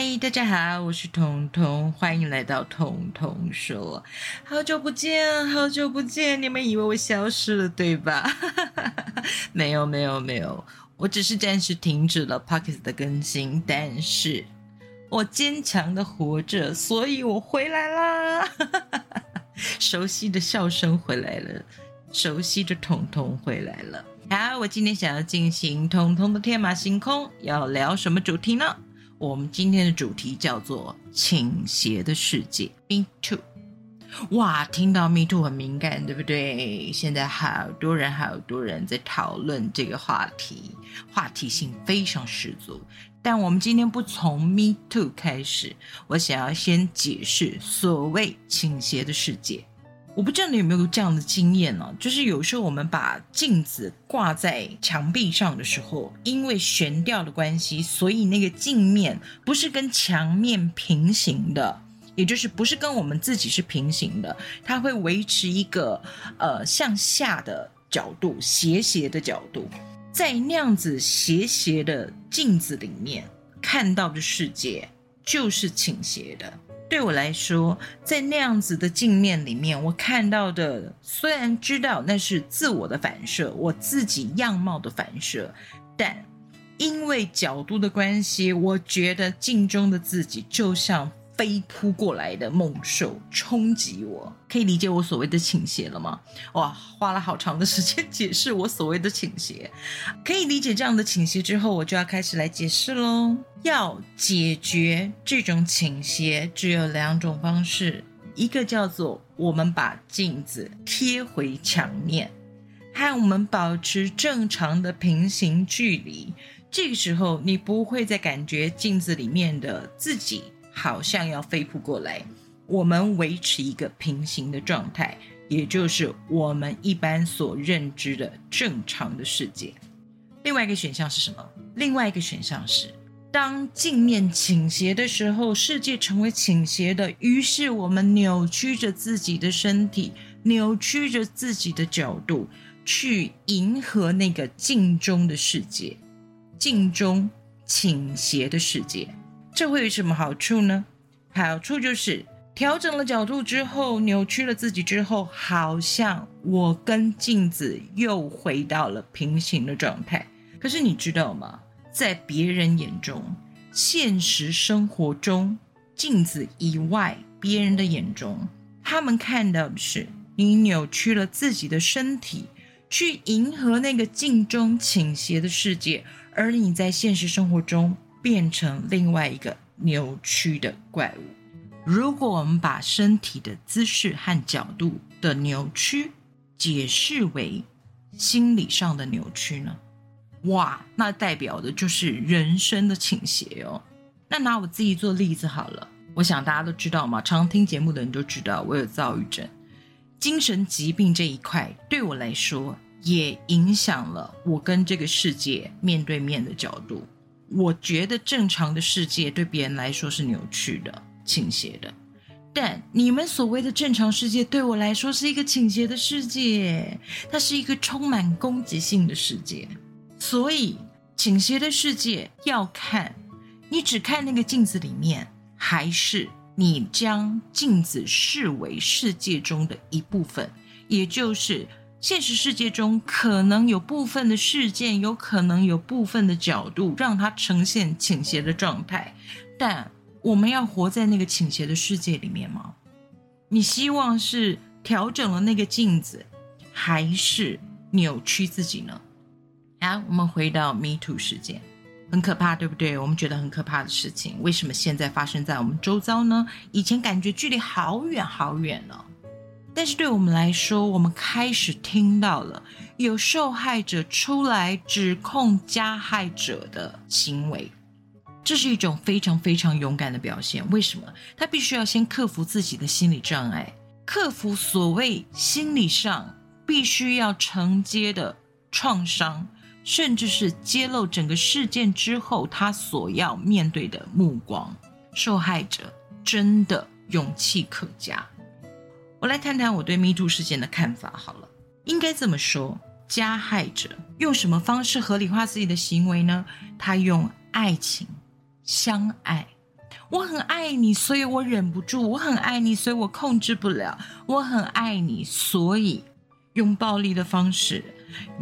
嗨，大家好，我是彤彤，欢迎来到彤彤说。好久不见，好久不见，你们以为我消失了对吧？没有，没有，没有，我只是暂时停止了 Pockets 的更新，但是我坚强的活着，所以我回来啦。熟悉的笑声回来了，熟悉的彤彤回来了。好，我今天想要进行彤彤的天马行空，要聊什么主题呢？我们今天的主题叫做“倾斜的世界 ”，Me Too。哇，听到 Me Too 很敏感，对不对？现在好多人、好多人在讨论这个话题，话题性非常十足。但我们今天不从 Me Too 开始，我想要先解释所谓“倾斜的世界”。我不知道你有没有这样的经验呢？就是有时候我们把镜子挂在墙壁上的时候，因为悬吊的关系，所以那个镜面不是跟墙面平行的，也就是不是跟我们自己是平行的，它会维持一个呃向下的角度，斜斜的角度，在那样子斜斜的镜子里面看到的世界就是倾斜的。对我来说，在那样子的镜面里面，我看到的虽然知道那是自我的反射，我自己样貌的反射，但因为角度的关系，我觉得镜中的自己就像。飞扑过来的猛兽冲击我，可以理解我所谓的倾斜了吗？哇，花了好长的时间解释我所谓的倾斜。可以理解这样的倾斜之后，我就要开始来解释喽。要解决这种倾斜，只有两种方式：一个叫做我们把镜子贴回墙面，和我们保持正常的平行距离。这个时候，你不会再感觉镜子里面的自己。好像要飞扑过来，我们维持一个平行的状态，也就是我们一般所认知的正常的世界。另外一个选项是什么？另外一个选项是，当镜面倾斜的时候，世界成为倾斜的，于是我们扭曲着自己的身体，扭曲着自己的角度，去迎合那个镜中的世界，镜中倾斜的世界。这会有什么好处呢？好处就是调整了角度之后，扭曲了自己之后，好像我跟镜子又回到了平行的状态。可是你知道吗？在别人眼中，现实生活中，镜子以外，别人的眼中，他们看到的是你扭曲了自己的身体，去迎合那个镜中倾斜的世界，而你在现实生活中。变成另外一个扭曲的怪物。如果我们把身体的姿势和角度的扭曲解释为心理上的扭曲呢？哇，那代表的就是人生的倾斜哦。那拿我自己做例子好了，我想大家都知道嘛，常听节目的人都知道我有躁郁症，精神疾病这一块对我来说也影响了我跟这个世界面对面的角度。我觉得正常的世界对别人来说是扭曲的、倾斜的，但你们所谓的正常世界对我来说是一个倾斜的世界，它是一个充满攻击性的世界。所以，倾斜的世界要看你只看那个镜子里面，还是你将镜子视为世界中的一部分，也就是。现实世界中可能有部分的事件，有可能有部分的角度让它呈现倾斜的状态，但我们要活在那个倾斜的世界里面吗？你希望是调整了那个镜子，还是扭曲自己呢？好，我们回到 Me Too 事件，很可怕，对不对？我们觉得很可怕的事情，为什么现在发生在我们周遭呢？以前感觉距离好远好远呢。但是对我们来说，我们开始听到了有受害者出来指控加害者的行为，这是一种非常非常勇敢的表现。为什么？他必须要先克服自己的心理障碍，克服所谓心理上必须要承接的创伤，甚至是揭露整个事件之后他所要面对的目光。受害者真的勇气可嘉。我来谈谈我对 Me Too 事件的看法。好了，应该这么说：加害者用什么方式合理化自己的行为呢？他用爱情、相爱，我很爱你，所以我忍不住；我很爱你，所以我控制不了；我很爱你，所以用暴力的方式，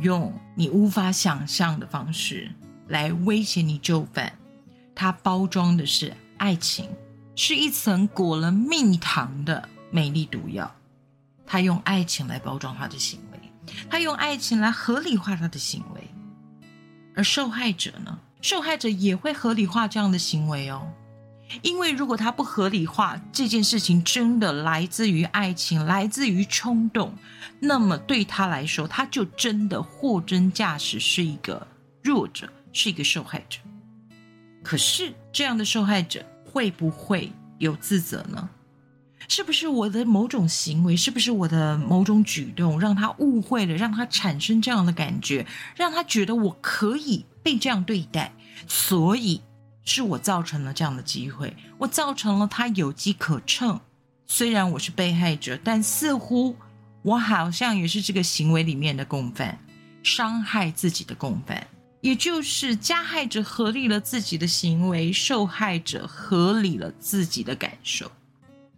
用你无法想象的方式来威胁你就范。它包装的是爱情，是一层裹了蜜糖的美丽毒药。他用爱情来包装他的行为，他用爱情来合理化他的行为。而受害者呢？受害者也会合理化这样的行为哦，因为如果他不合理化这件事情，真的来自于爱情，来自于冲动，那么对他来说，他就真的货真价实是一个弱者，是一个受害者。可是这样的受害者会不会有自责呢？是不是我的某种行为，是不是我的某种举动，让他误会了，让他产生这样的感觉，让他觉得我可以被这样对待，所以是我造成了这样的机会，我造成了他有机可乘。虽然我是被害者，但似乎我好像也是这个行为里面的共犯，伤害自己的共犯，也就是加害者合理了自己的行为，受害者合理了自己的感受。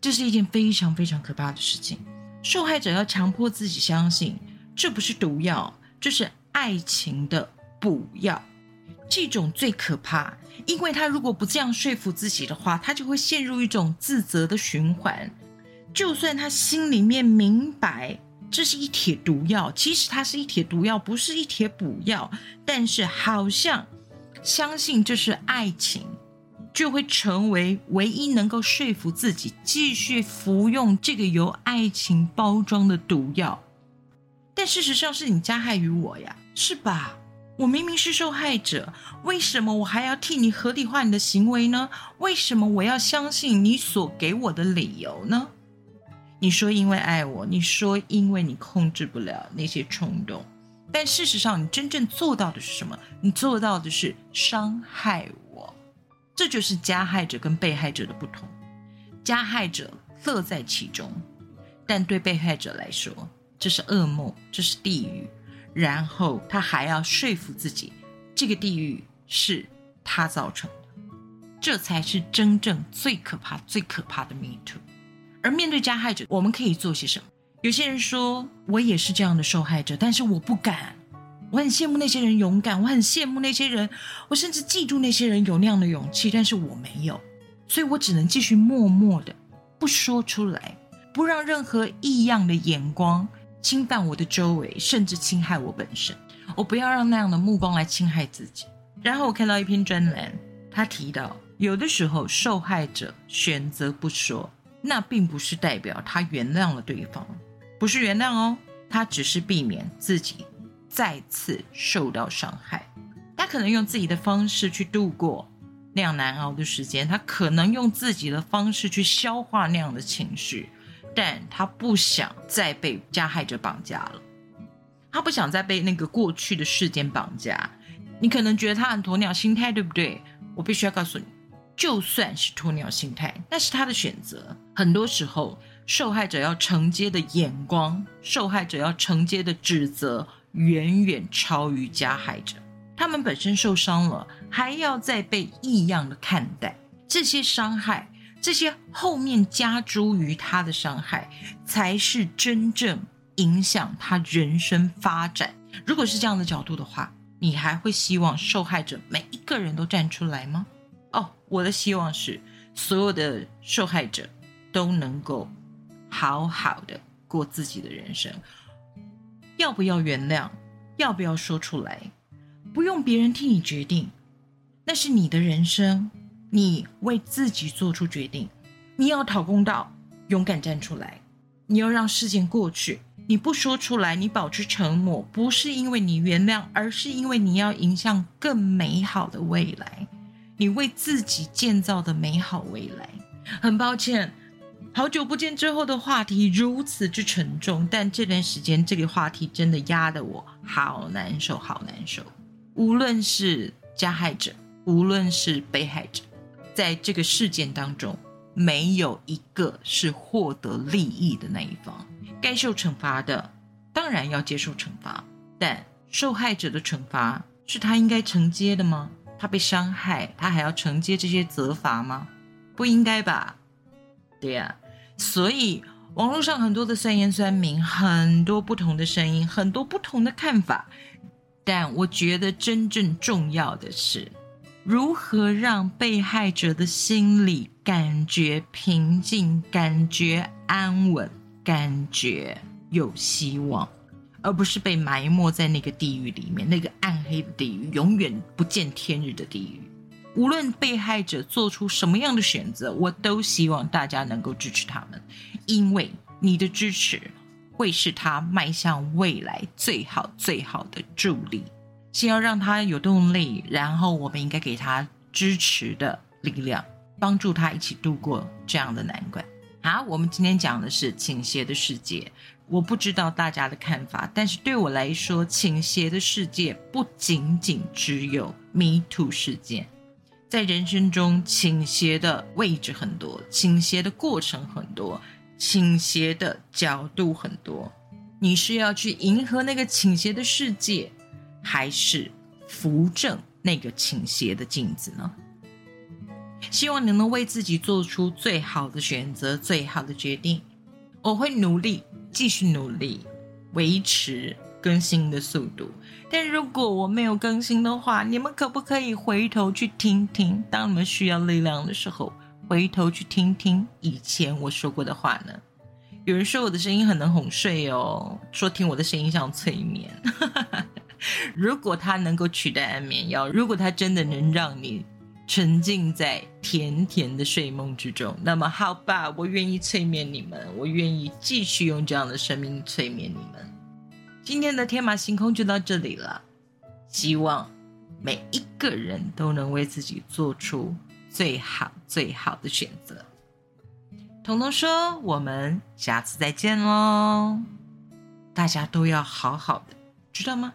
这是一件非常非常可怕的事情。受害者要强迫自己相信，这不是毒药，这是爱情的补药。这种最可怕，因为他如果不这样说服自己的话，他就会陷入一种自责的循环。就算他心里面明白这是一帖毒药，其实它是一帖毒药，不是一帖补药，但是好像相信这是爱情。就会成为唯一能够说服自己继续服用这个由爱情包装的毒药，但事实上是你加害于我呀，是吧？我明明是受害者，为什么我还要替你合理化你的行为呢？为什么我要相信你所给我的理由呢？你说因为爱我，你说因为你控制不了那些冲动，但事实上你真正做到的是什么？你做到的是伤害我。这就是加害者跟被害者的不同，加害者乐在其中，但对被害者来说，这是噩梦，这是地狱。然后他还要说服自己，这个地狱是他造成的，这才是真正最可怕、最可怕的 Me Too。而面对加害者，我们可以做些什么？有些人说我也是这样的受害者，但是我不敢。我很羡慕那些人勇敢，我很羡慕那些人，我甚至嫉妒那些人有那样的勇气，但是我没有，所以我只能继续默默的不说出来，不让任何异样的眼光侵犯我的周围，甚至侵害我本身。我不要让那样的目光来侵害自己。然后我看到一篇专栏，他提到，有的时候受害者选择不说，那并不是代表他原谅了对方，不是原谅哦，他只是避免自己。再次受到伤害，他可能用自己的方式去度过那样难熬的时间，他可能用自己的方式去消化那样的情绪，但他不想再被加害者绑架了，他不想再被那个过去的事件绑架。你可能觉得他很鸵鸟心态，对不对？我必须要告诉你，就算是鸵鸟心态，那是他的选择。很多时候，受害者要承接的眼光，受害者要承接的指责。远远超于加害者，他们本身受伤了，还要再被异样的看待。这些伤害，这些后面加诸于他的伤害，才是真正影响他人生发展。如果是这样的角度的话，你还会希望受害者每一个人都站出来吗？哦，我的希望是所有的受害者都能够好好的过自己的人生。要不要原谅？要不要说出来？不用别人替你决定，那是你的人生，你为自己做出决定。你要讨公道，勇敢站出来。你要让事件过去，你不说出来，你保持沉默，不是因为你原谅，而是因为你要迎向更美好的未来，你为自己建造的美好未来。很抱歉。好久不见之后的话题如此之沉重，但这段时间这个话题真的压得我好难受，好难受。无论是加害者，无论是被害者，在这个事件当中，没有一个是获得利益的那一方。该受惩罚的当然要接受惩罚，但受害者的惩罚是他应该承接的吗？他被伤害，他还要承接这些责罚吗？不应该吧？对呀，所以网络上很多的酸言酸民，很多不同的声音，很多不同的看法。但我觉得真正重要的是，如何让被害者的心里感觉平静，感觉安稳，感觉有希望，而不是被埋没在那个地狱里面，那个暗黑的地狱，永远不见天日的地狱。无论被害者做出什么样的选择，我都希望大家能够支持他们，因为你的支持。会是他迈向未来最好最好的助力。先要让他有动力，然后我们应该给他支持的力量，帮助他一起度过这样的难关。好，我们今天讲的是倾斜的世界。我不知道大家的看法，但是对我来说，倾斜的世界不仅仅只有 Me Too 事件，在人生中倾斜的位置很多，倾斜的过程很多。倾斜的角度很多，你是要去迎合那个倾斜的世界，还是扶正那个倾斜的镜子呢？希望你能为自己做出最好的选择，最好的决定。我会努力，继续努力，维持更新的速度。但如果我没有更新的话，你们可不可以回头去听听？当你们需要力量的时候。回头去听听以前我说过的话呢。有人说我的声音很能哄睡哦，说听我的声音像催眠。如果它能够取代安眠药，如果它真的能让你沉浸在甜甜的睡梦之中，那么好吧，我愿意催眠你们，我愿意继续用这样的生命催眠你们。今天的天马行空就到这里了，希望每一个人都能为自己做出。最好最好的选择。彤彤说：“我们下次再见喽，大家都要好好的，知道吗？”